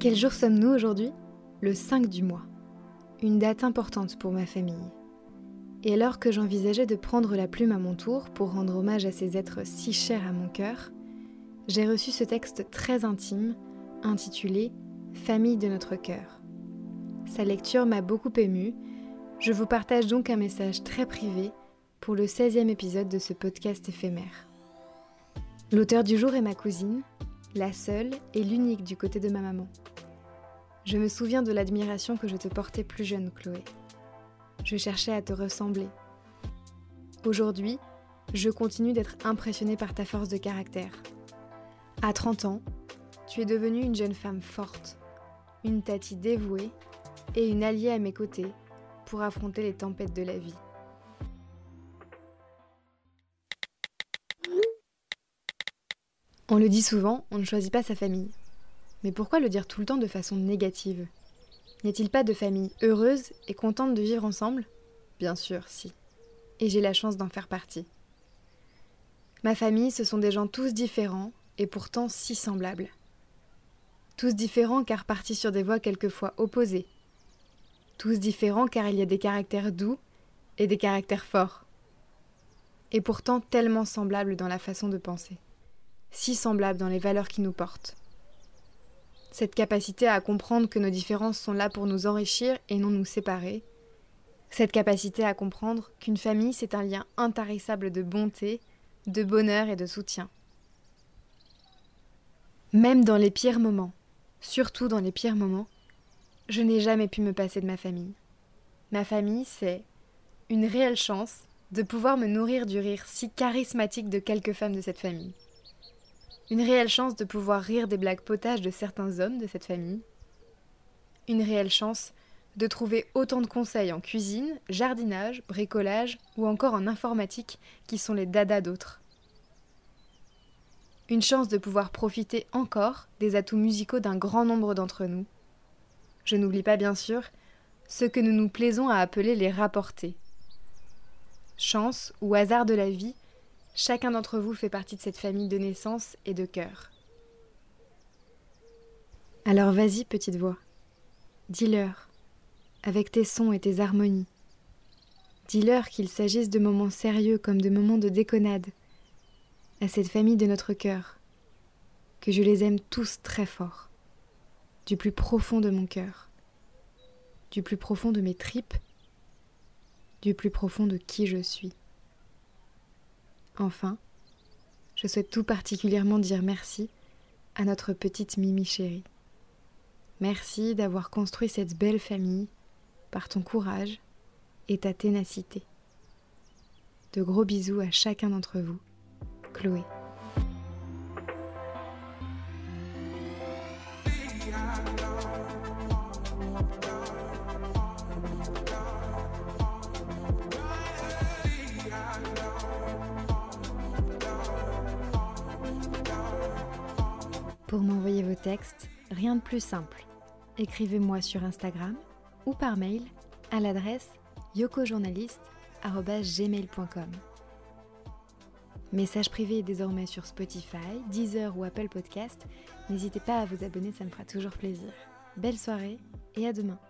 Quel jour sommes-nous aujourd'hui? Le 5 du mois. Une date importante pour ma famille. Et alors que j'envisageais de prendre la plume à mon tour pour rendre hommage à ces êtres si chers à mon cœur, j'ai reçu ce texte très intime intitulé Famille de notre cœur. Sa lecture m'a beaucoup émue. Je vous partage donc un message très privé pour le 16e épisode de ce podcast éphémère. L'auteur du jour est ma cousine, la seule et l'unique du côté de ma maman. Je me souviens de l'admiration que je te portais plus jeune, Chloé. Je cherchais à te ressembler. Aujourd'hui, je continue d'être impressionnée par ta force de caractère. À 30 ans, tu es devenue une jeune femme forte, une tati dévouée et une alliée à mes côtés pour affronter les tempêtes de la vie. On le dit souvent, on ne choisit pas sa famille. Mais pourquoi le dire tout le temps de façon négative? N'y a-t-il pas de famille heureuse et contente de vivre ensemble? Bien sûr, si. Et j'ai la chance d'en faire partie. Ma famille, ce sont des gens tous différents et pourtant si semblables. Tous différents car partis sur des voies quelquefois opposées. Tous différents car il y a des caractères doux et des caractères forts. Et pourtant tellement semblables dans la façon de penser. Si semblables dans les valeurs qui nous portent. Cette capacité à comprendre que nos différences sont là pour nous enrichir et non nous séparer. Cette capacité à comprendre qu'une famille, c'est un lien intarissable de bonté, de bonheur et de soutien. Même dans les pires moments, surtout dans les pires moments, je n'ai jamais pu me passer de ma famille. Ma famille, c'est une réelle chance de pouvoir me nourrir du rire si charismatique de quelques femmes de cette famille. Une réelle chance de pouvoir rire des blagues potages de certains hommes de cette famille. Une réelle chance de trouver autant de conseils en cuisine, jardinage, bricolage ou encore en informatique qui sont les dadas d'autres. Une chance de pouvoir profiter encore des atouts musicaux d'un grand nombre d'entre nous. Je n'oublie pas bien sûr ce que nous nous plaisons à appeler les rapportés. Chance ou hasard de la vie Chacun d'entre vous fait partie de cette famille de naissance et de cœur. Alors vas-y, petite voix. Dis-leur, avec tes sons et tes harmonies. Dis-leur qu'il s'agisse de moments sérieux comme de moments de déconnade, à cette famille de notre cœur, que je les aime tous très fort, du plus profond de mon cœur, du plus profond de mes tripes, du plus profond de qui je suis. Enfin, je souhaite tout particulièrement dire merci à notre petite Mimi chérie. Merci d'avoir construit cette belle famille par ton courage et ta ténacité. De gros bisous à chacun d'entre vous. Chloé. Pour m'envoyer vos textes, rien de plus simple. Écrivez-moi sur Instagram ou par mail à l'adresse yokojournaliste.gmail.com. Message privé est désormais sur Spotify, Deezer ou Apple Podcast. N'hésitez pas à vous abonner, ça me fera toujours plaisir. Belle soirée et à demain.